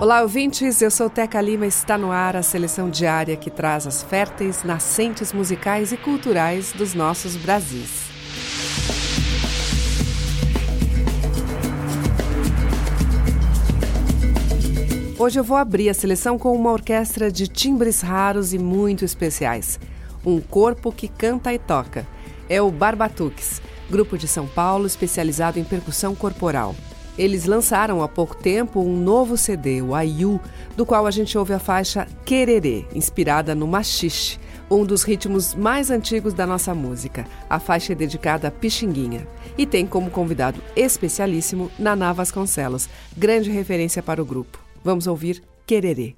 Olá, ouvintes. Eu sou Teca Lima e está no ar a seleção diária que traz as férteis nascentes musicais e culturais dos nossos Brasis. Hoje eu vou abrir a seleção com uma orquestra de timbres raros e muito especiais. Um corpo que canta e toca. É o Barbatuques, grupo de São Paulo especializado em percussão corporal. Eles lançaram há pouco tempo um novo CD, o Ayu, do qual a gente ouve a faixa Quererê, inspirada no machixe, um dos ritmos mais antigos da nossa música. A faixa é dedicada a Pixinguinha e tem como convidado especialíssimo Naná Vasconcelos, grande referência para o grupo. Vamos ouvir Quererê.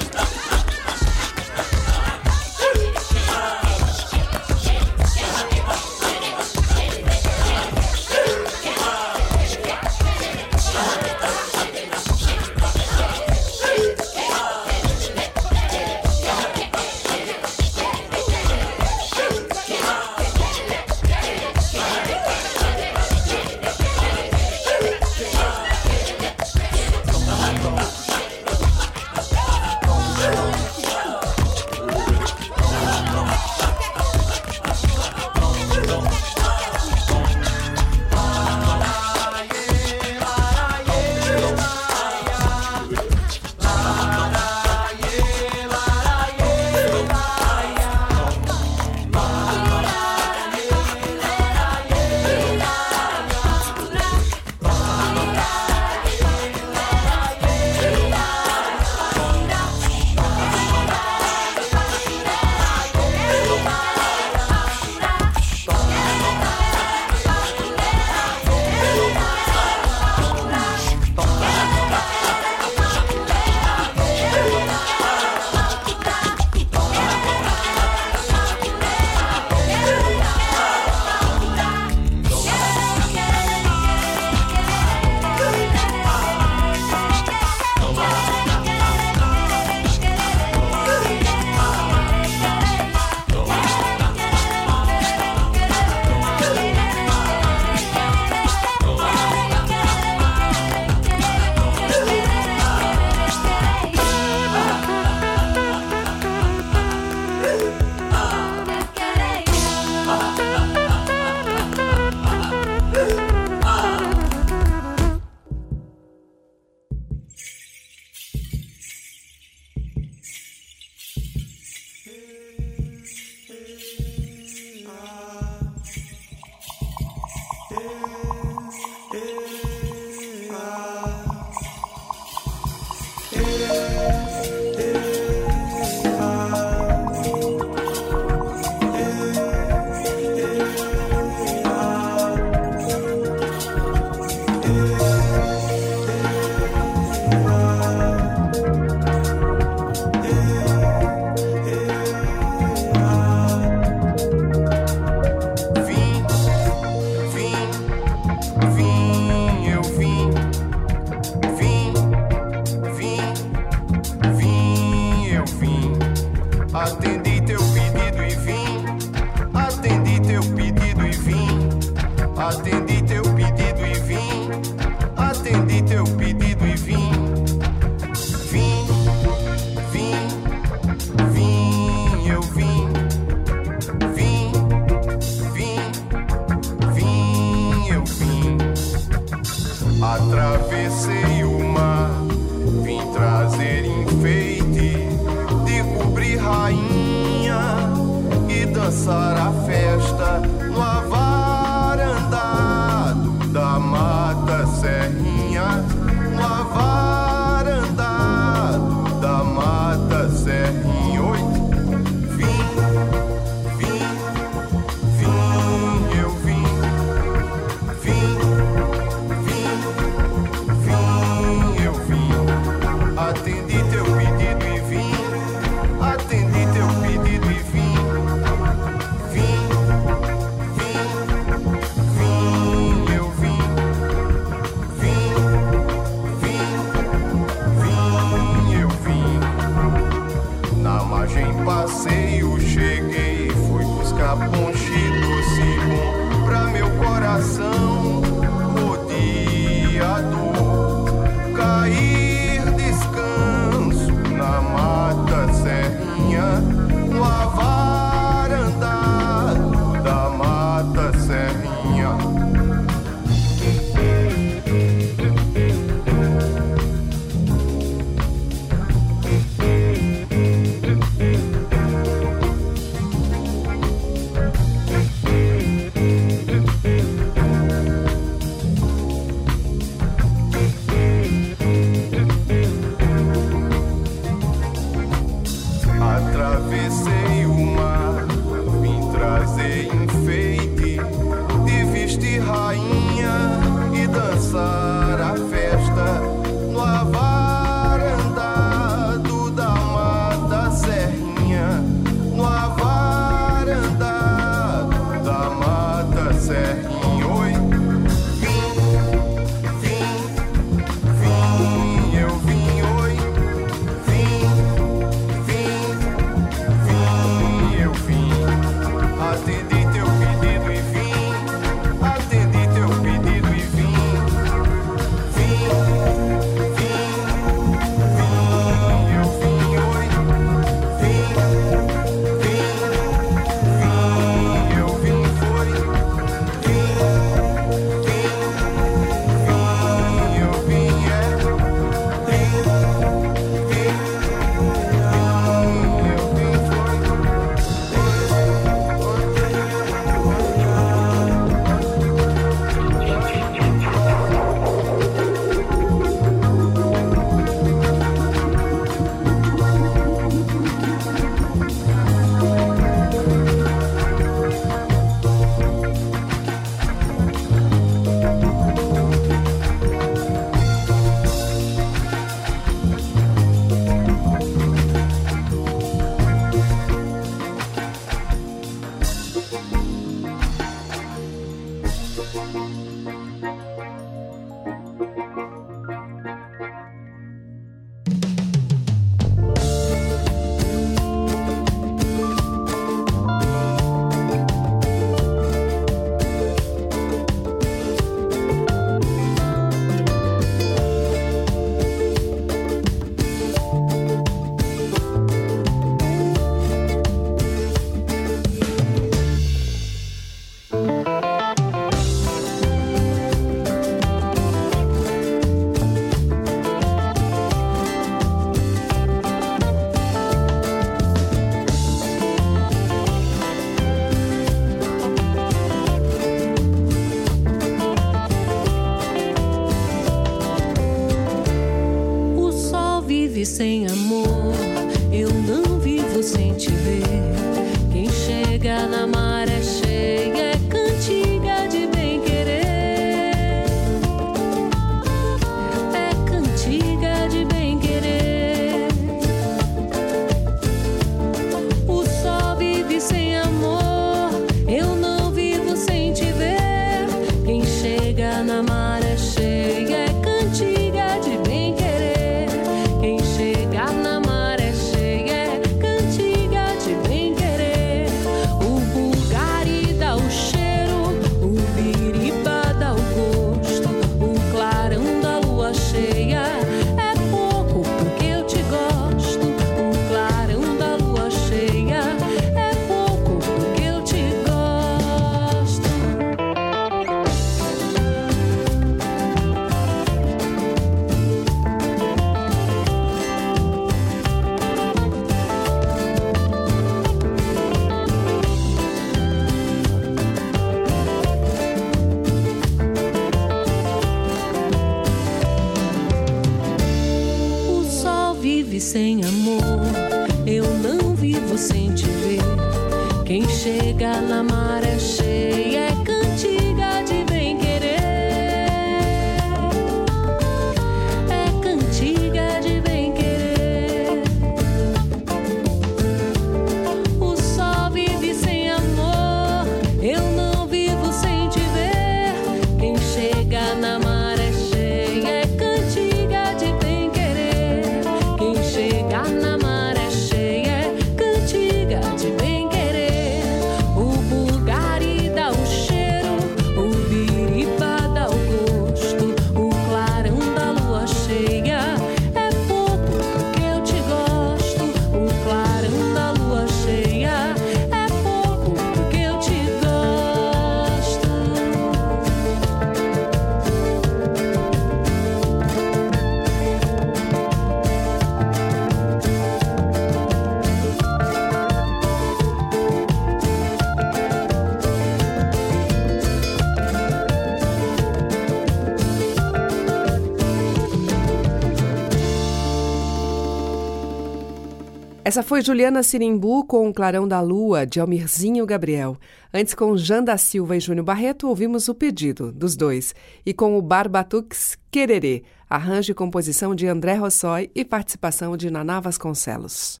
Essa foi Juliana Sirimbu com o Clarão da Lua, de Almirzinho Gabriel. Antes, com Jan da Silva e Júnior Barreto, ouvimos o pedido dos dois. E com o Barbatux Quererê, arranjo e composição de André Rossói e participação de Naná Vasconcelos.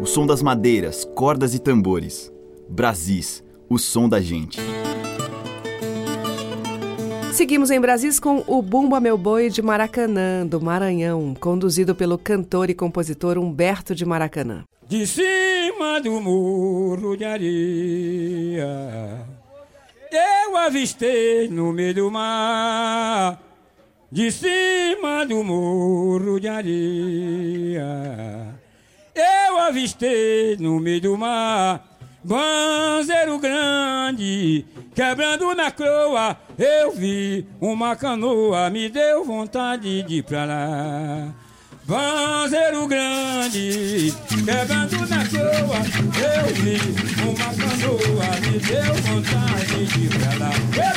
O som das madeiras, cordas e tambores. Brasis, o som da gente. Seguimos em Brasis com o Bumba Meu Boi de Maracanã, do Maranhão, conduzido pelo cantor e compositor Humberto de Maracanã. De cima do muro de areia, eu avistei no meio do mar. De cima do muro de areia, eu avistei no meio do mar. Banzeiro grande, quebrando na croa, eu vi uma canoa, me deu vontade de ir pra lá. Banzeiro grande, quebrando na croa, eu vi uma canoa, me deu vontade de ir pra lá.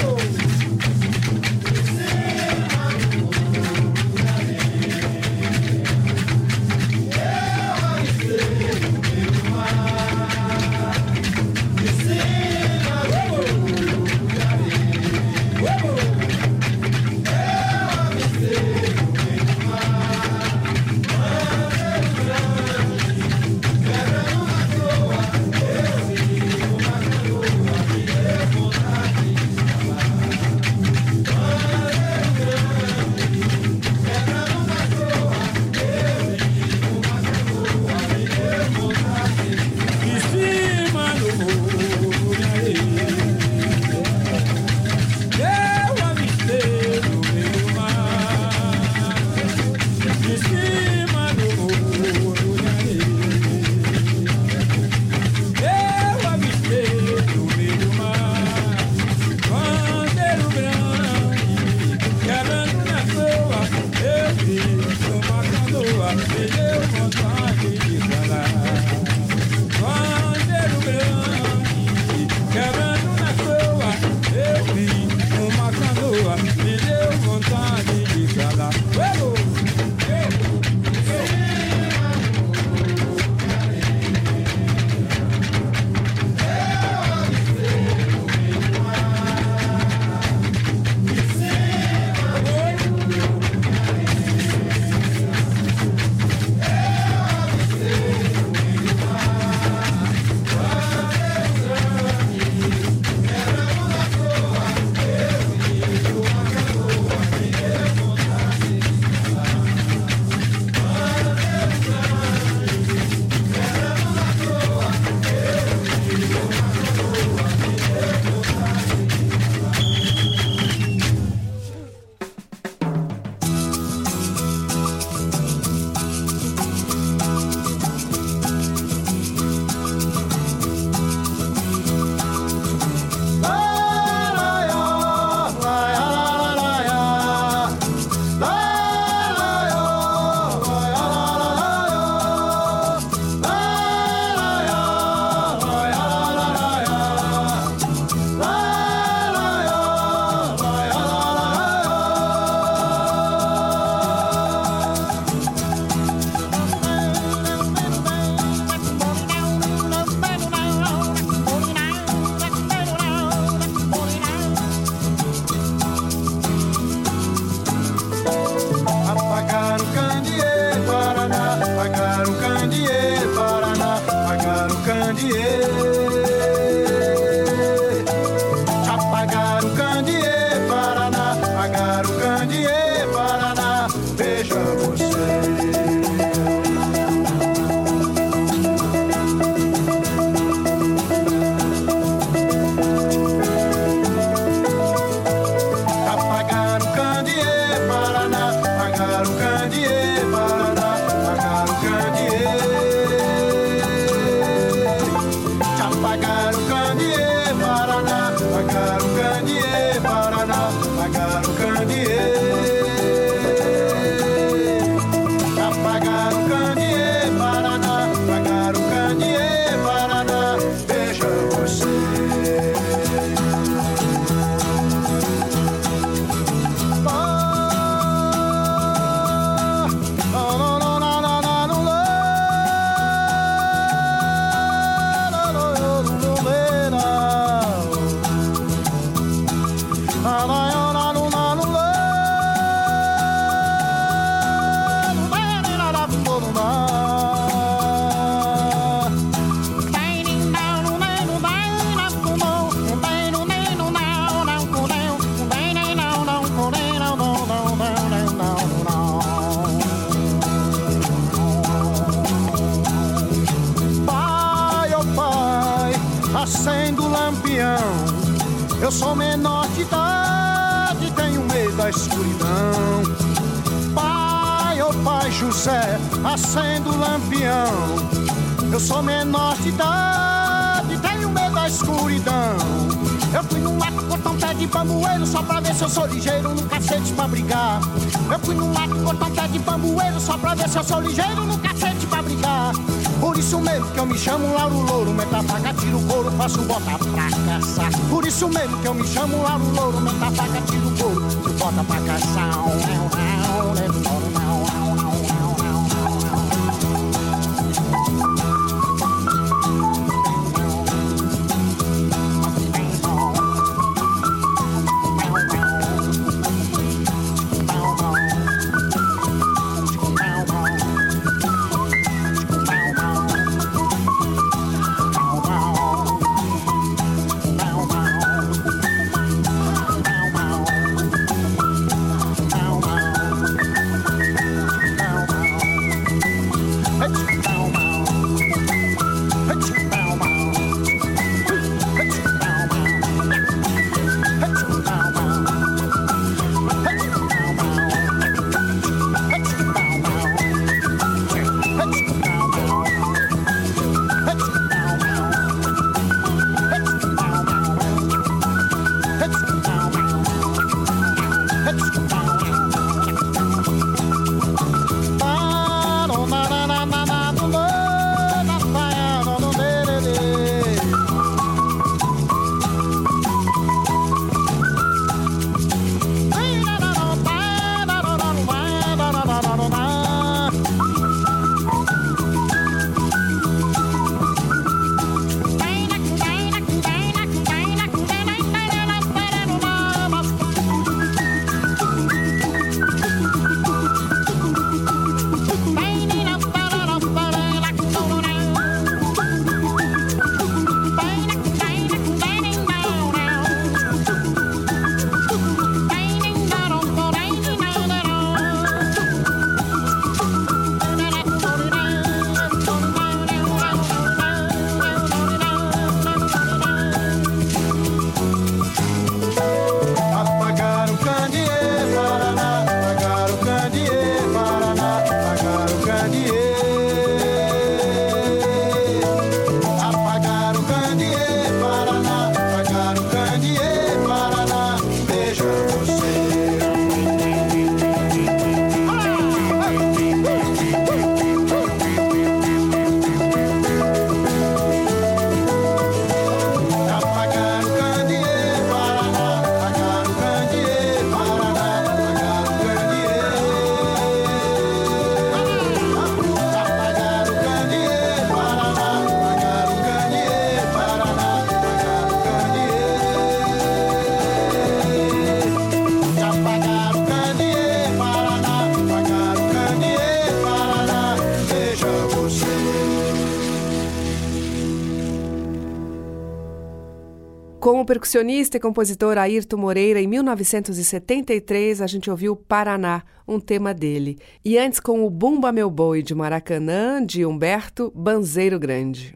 O percussionista e compositor Ayrton Moreira, em 1973, a gente ouviu Paraná, um tema dele. E antes, com o Bumba Meu Boi de Maracanã, de Humberto Banzeiro Grande.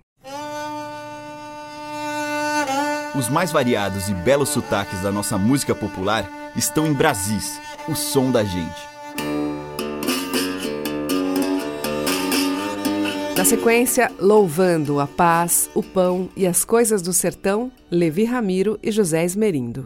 Os mais variados e belos sotaques da nossa música popular estão em Brasis, o som da gente. Na sequência, louvando a paz, o pão e as coisas do sertão, Levi Ramiro e José Esmerindo.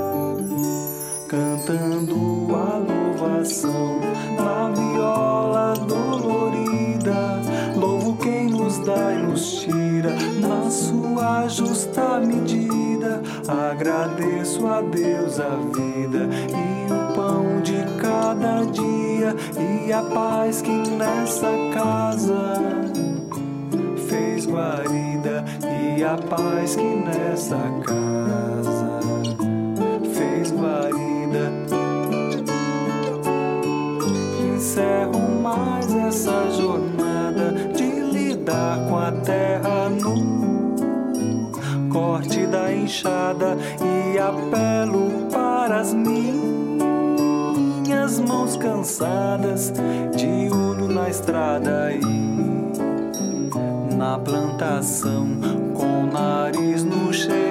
cantando a louvação na viola dolorida. Louvo quem nos dá e nos tira na sua justa medida. Agradeço a Deus a vida e o pão de cada dia e a paz que nessa casa fez guarida e a paz que nessa casa mais essa jornada de lidar com a terra nua corte da enxada e apelo para as minhas mãos cansadas de olho na estrada e na plantação com o nariz no cheiro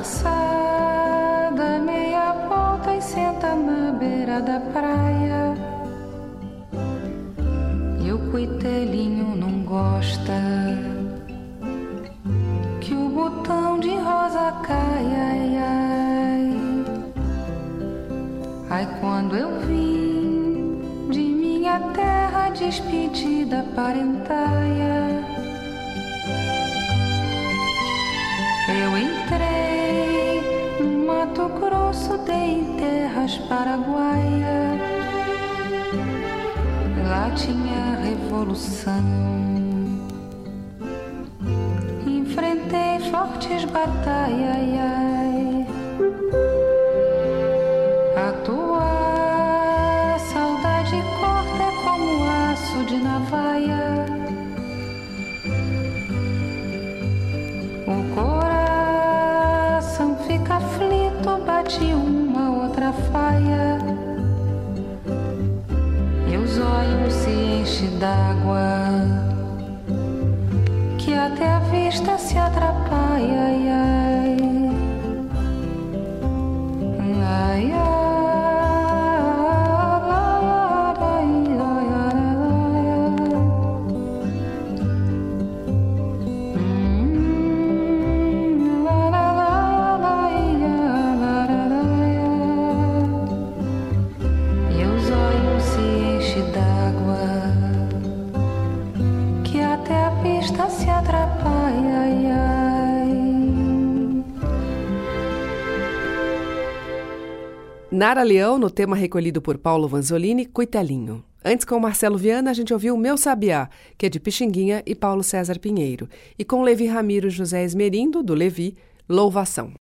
nossa. Nara Leão no tema recolhido por Paulo Vanzolini, Cuitelinho. Antes, com Marcelo Viana, a gente ouviu Meu Sabiá, que é de Pixinguinha e Paulo César Pinheiro. E com Levi Ramiro José Esmerindo, do Levi, Louvação.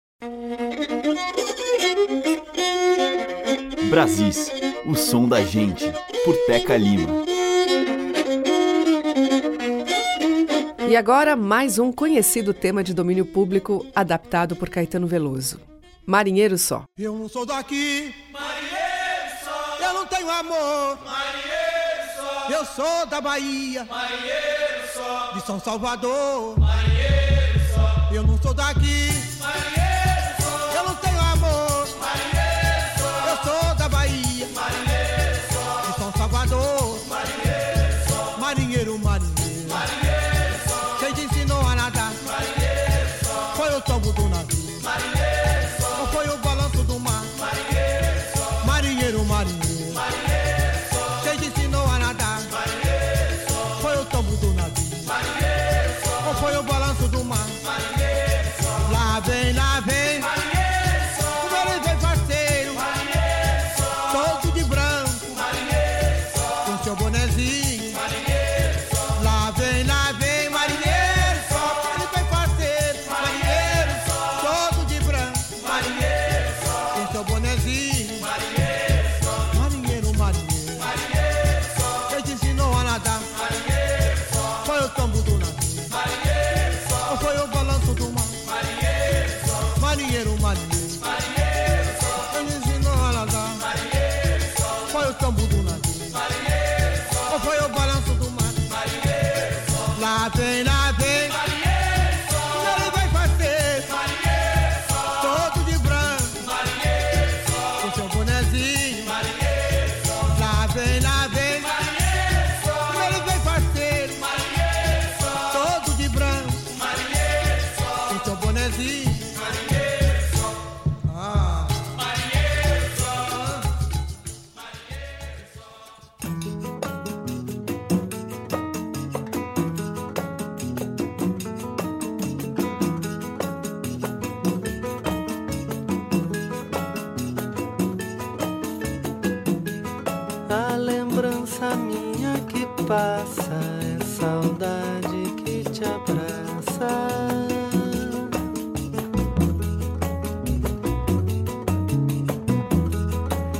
Brasis, o som da gente, por Teca Lima. E agora, mais um conhecido tema de domínio público adaptado por Caetano Veloso. Marinheiro Só. Eu não sou daqui, marinheiro só. Eu não tenho amor, marinheiro só. Eu sou da Bahia, marinheiro só. De São Salvador, marinheiro só. Eu não sou da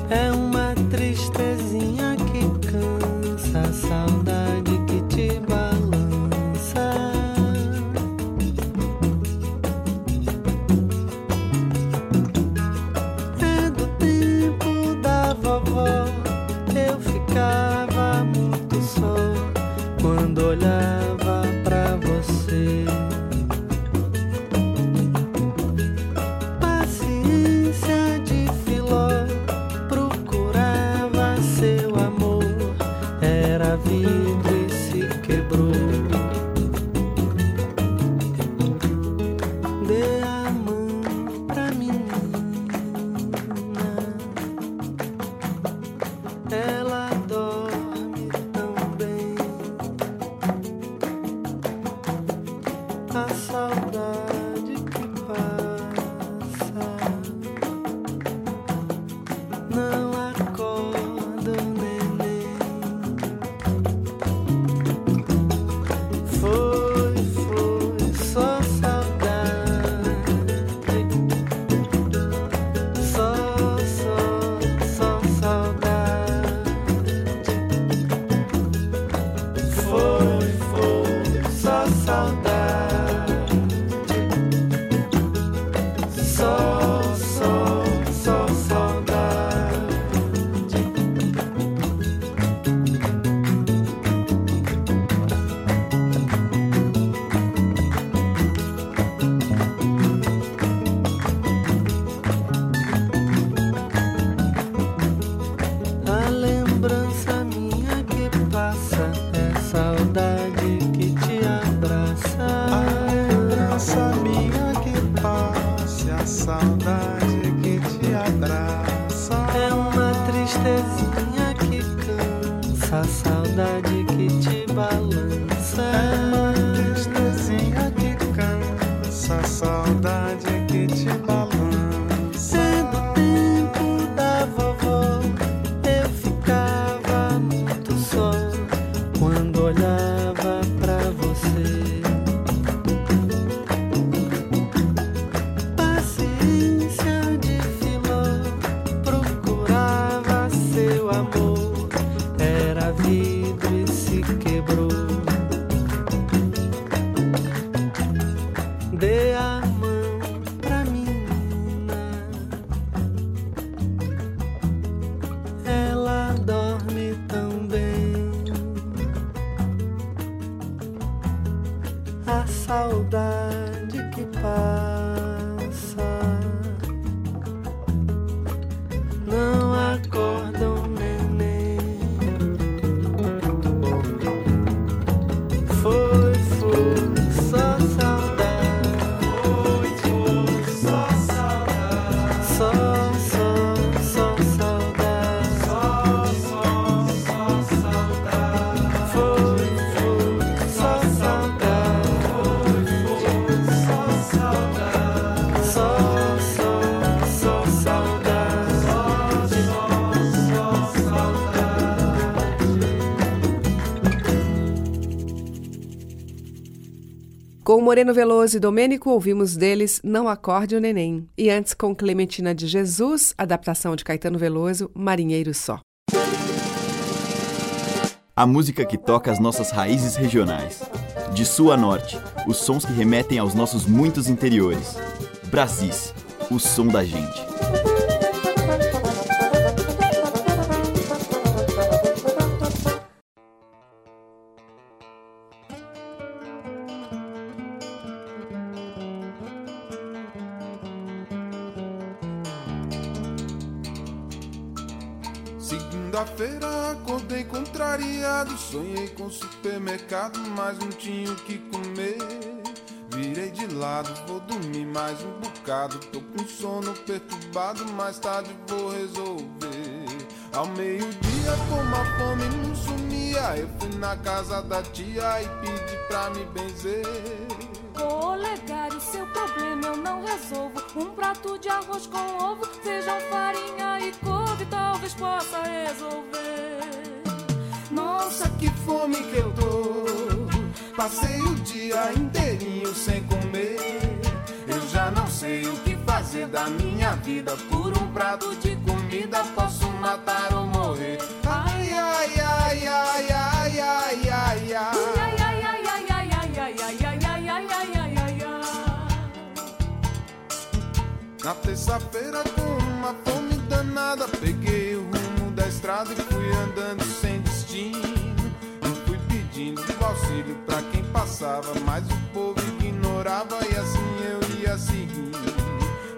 é uma tristeza. Com Moreno Veloso e Domênico, ouvimos deles Não Acorde o Neném. E antes, com Clementina de Jesus, adaptação de Caetano Veloso, Marinheiro Só. A música que toca as nossas raízes regionais. De sul a norte, os sons que remetem aos nossos muitos interiores. Brasis, o som da gente. Sonhei com supermercado, mas não tinha o que comer. Virei de lado, vou dormir mais um bocado. Tô com sono perturbado, mais tarde vou resolver. Ao meio-dia, como a fome não sumia, eu fui na casa da tia e pedi pra me benzer. Olegário, seu problema eu não resolvo. Um prato de arroz com ovo, feijão, farinha e couve, talvez possa resolver. Nossa, que fome que eu tô. Passei o dia inteirinho sem comer. Eu já não sei o que fazer da minha vida. Por um prato de comida posso matar ou morrer. Ai, ai, ai, ai, ai, ai, ai, ai. Na terça-feira com uma fome danada Peguei o rumo da estrada e fui andando sem auxílio pra quem passava, mas o povo ignorava e assim eu ia seguindo.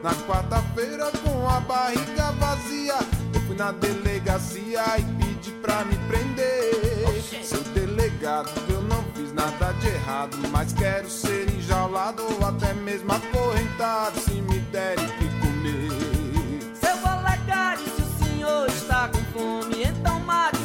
Na quarta-feira, com a barriga vazia, eu fui na delegacia e pedi pra me prender. Seu delegado, eu não fiz nada de errado, mas quero ser enjaulado ou até mesmo acorrentado se me derem que comer. Seu Olegário, se o senhor está com fome, então mate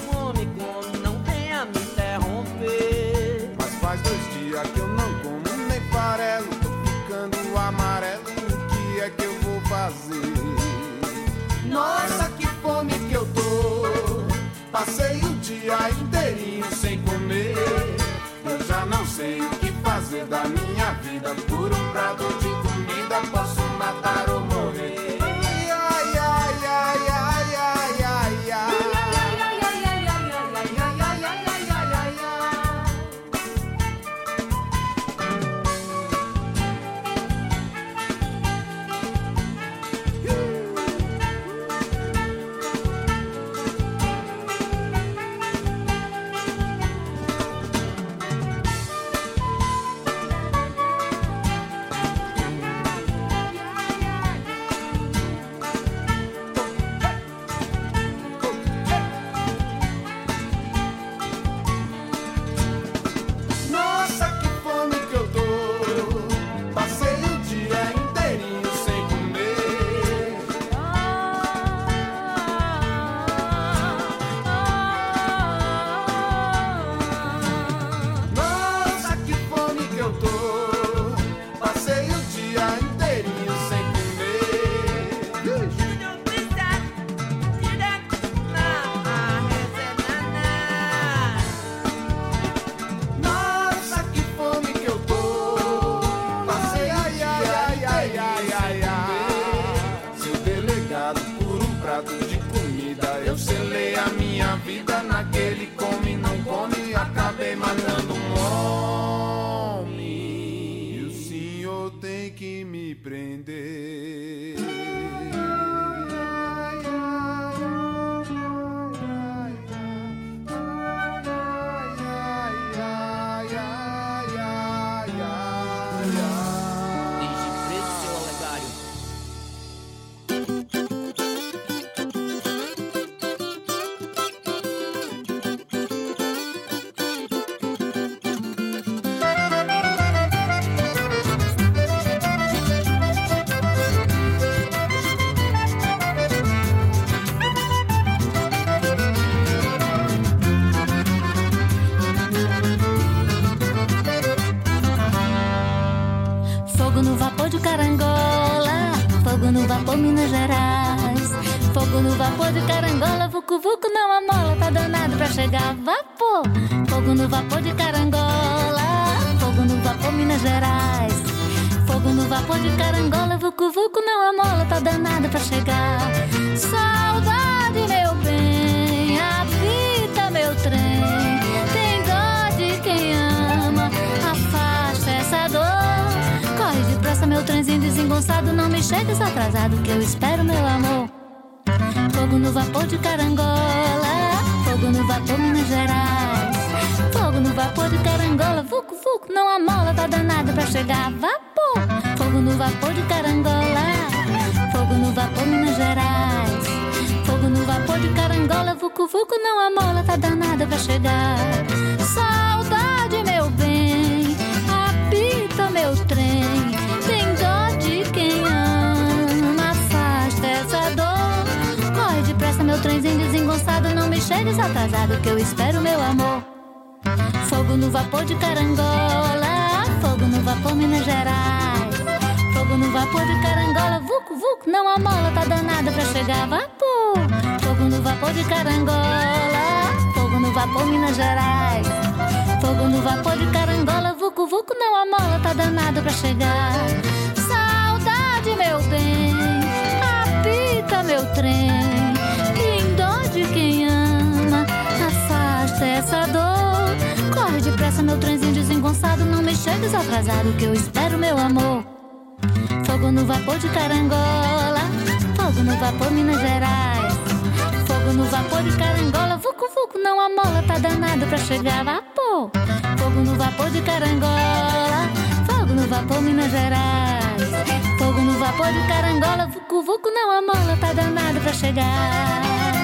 Passei o dia inteirinho sem comer. Eu já não sei o que fazer da minha vida. Por um prato de Não me chegues atrasado, que eu espero, meu amor. Fogo no vapor de carangola, fogo no vapor Minas Gerais. Fogo no vapor de carangola, vucu vucu, não amola, tá danado pra chegar. Vapor, fogo no vapor de carangola, fogo no vapor Minas Gerais. Fogo no vapor de carangola, vucu vucu, não a mola tá danada pra chegar. Saudade, chegues atrasado que eu espero meu amor. Fogo no vapor de carangola, fogo no vapor Minas Gerais. Fogo no vapor de carangola, vucu vucu, não a mola tá danada pra chegar. Vapor, fogo no vapor de carangola, fogo no vapor Minas Gerais. Fogo no vapor de carangola, vucu vucu, não a mola tá danada pra chegar. Saudade, meu bem, apita meu trem. Me chegues atrasado que eu espero meu amor. Fogo no vapor de carangola, fogo no vapor Minas Gerais. Fogo no vapor de carangola, vucu vucu, não a mola tá danado pra chegar vapor. Fogo no vapor de carangola, fogo no vapor Minas Gerais. Fogo no vapor de carangola, vucu vucu, não a mola tá danado pra chegar.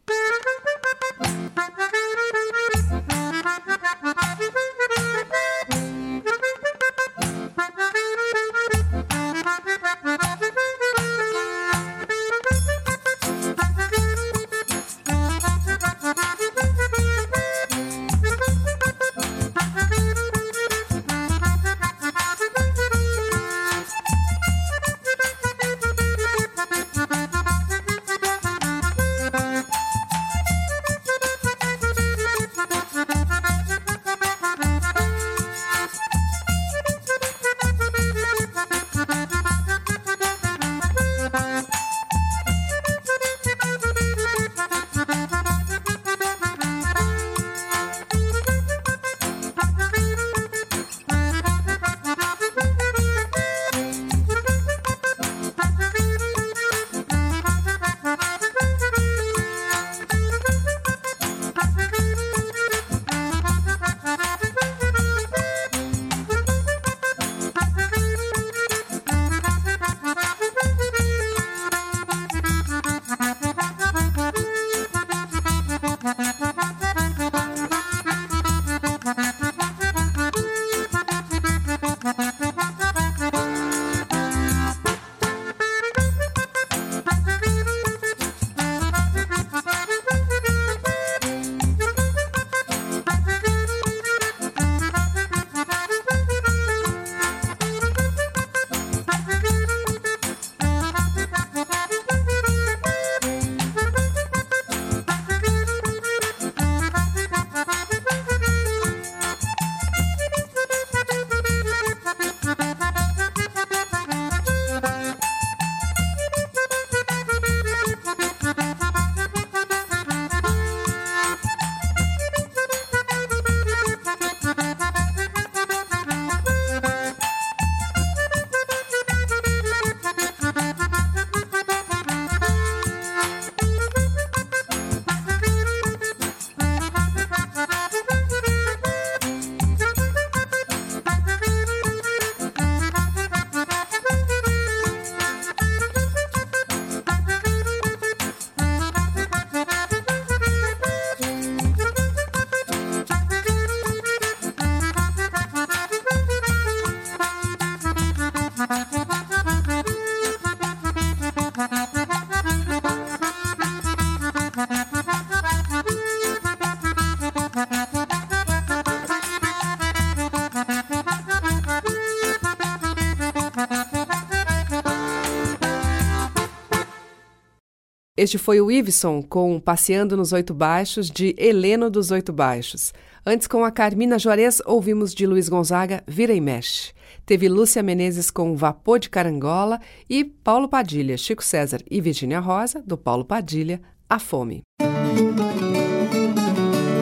Este foi o Iveson com Passeando nos Oito Baixos, de Heleno dos Oito Baixos. Antes, com a Carmina Juarez, ouvimos de Luiz Gonzaga Vira e Mexe. Teve Lúcia Menezes com Vapor de Carangola e Paulo Padilha, Chico César e Virginia Rosa, do Paulo Padilha, A Fome.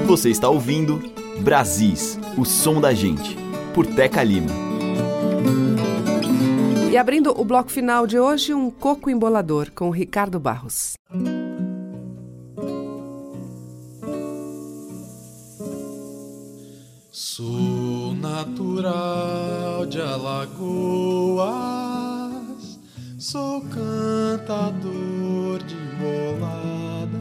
Você está ouvindo Brasis, o som da gente, por Teca Lima. E abrindo o bloco final de hoje, um coco embolador com Ricardo Barros. Sou natural de Alagoas, sou cantador de bolada.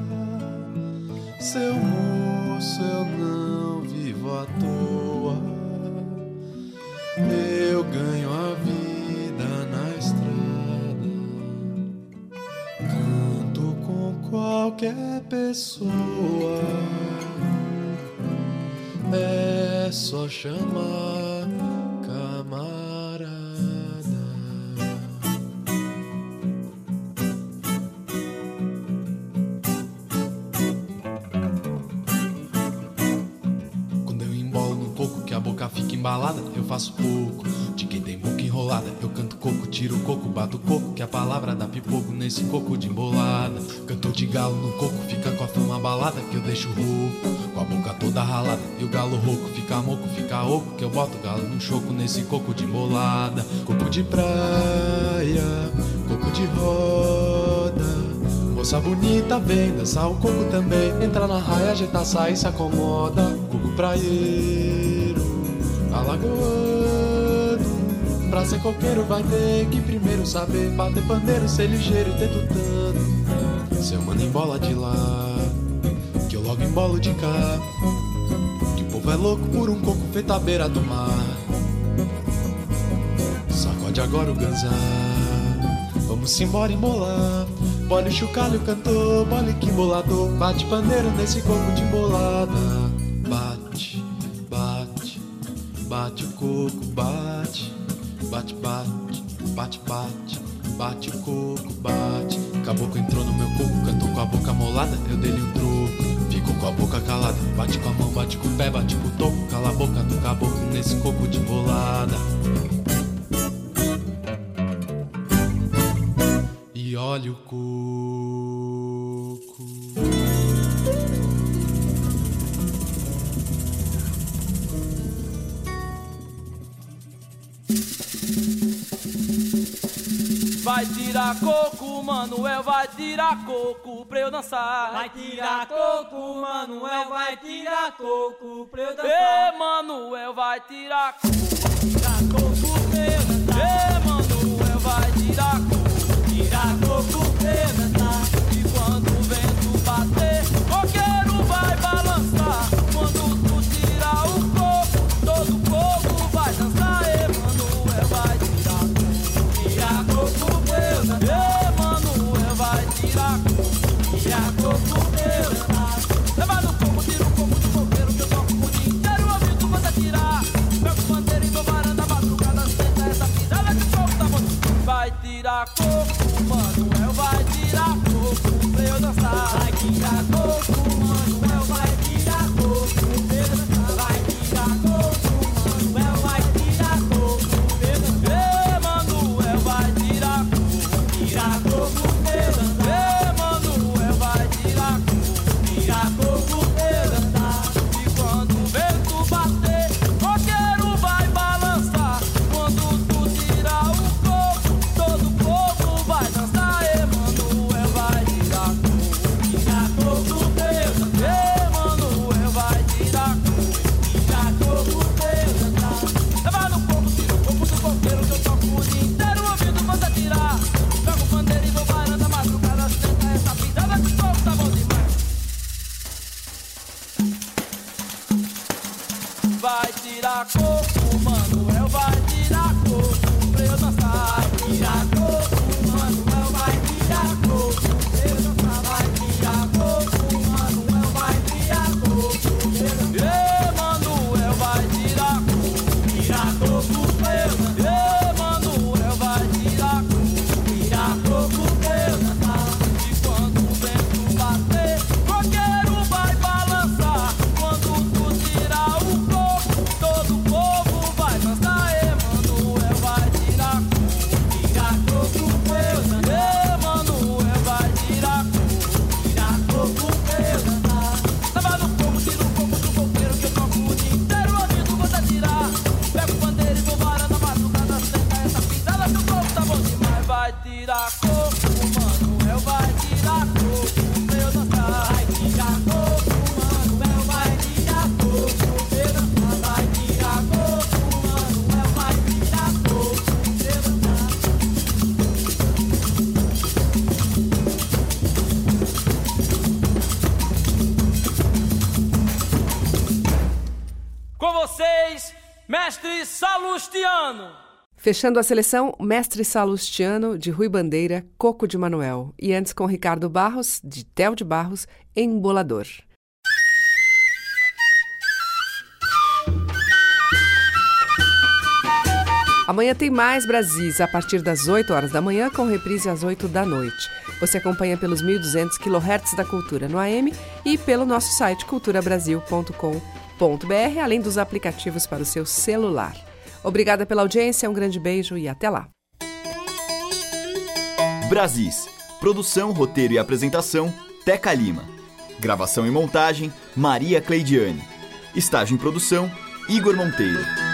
Seu moço, eu não vivo à toa. Eu ganho a vida qualquer pessoa. É só chamar camarada. Quando eu embolo no coco que a boca fica embalada, eu faço pouco. De quem tem enrolada, eu canto coco, tiro coco, bato coco, que a palavra dá pipoco nesse coco de embolada. Cantor de galo no coco, fica com a fama abalada, que eu deixo rouco. Com a boca toda ralada. E o galo rouco fica moco, fica oco Que eu boto galo num choco nesse coco de embolada. Coco de praia, coco de roda. Moça bonita vem dançar o coco também. Entra na raia, ajeita, sai se acomoda. Coco praieiro, alagoano Pra ser coqueiro vai ter que primeiro saber Bater pandeiro, ser ligeiro e ter tutano Seu mano embola de lá que eu logo embolo de cá. Que o povo é louco por um coco feito à beira do mar. Sacode agora o ganzá. Vamos embora embolar. Bole chocalho cantor, bole que embolador. Bate pandeiro nesse coco de embolada. Bate, bate, bate o coco, bate, bate, bate, bate, bate. Bate o coco, bate. Caboclo entrou no meu coco, cantou com a boca molada, eu dei-lhe um troco. Fico com a boca calada, bate com a mão, bate com o pé, bate com o toco. Cala a boca do caboclo nesse coco de bolada. E olha o coco. Manuel, vai tirar coco pra eu dançar. Vai tirar coco, Manuel, vai tirar coco pra eu dançar. Ê, Manuel, vai tirar coco, tirar coco pra eu dançar. Ê, Fechando a seleção, Mestre Salustiano, de Rui Bandeira, Coco de Manuel. E antes com Ricardo Barros, de Tel de Barros, Embolador. Amanhã tem mais Brasis, a partir das 8 horas da manhã, com reprise às 8 da noite. Você acompanha pelos 1.200 kHz da Cultura no AM e pelo nosso site culturabrasil.com.br, além dos aplicativos para o seu celular. Obrigada pela audiência, um grande beijo e até lá. Brasis. Produção, roteiro e apresentação, Teca Lima. Gravação e montagem, Maria Cleidiane. Estágio em produção, Igor Monteiro.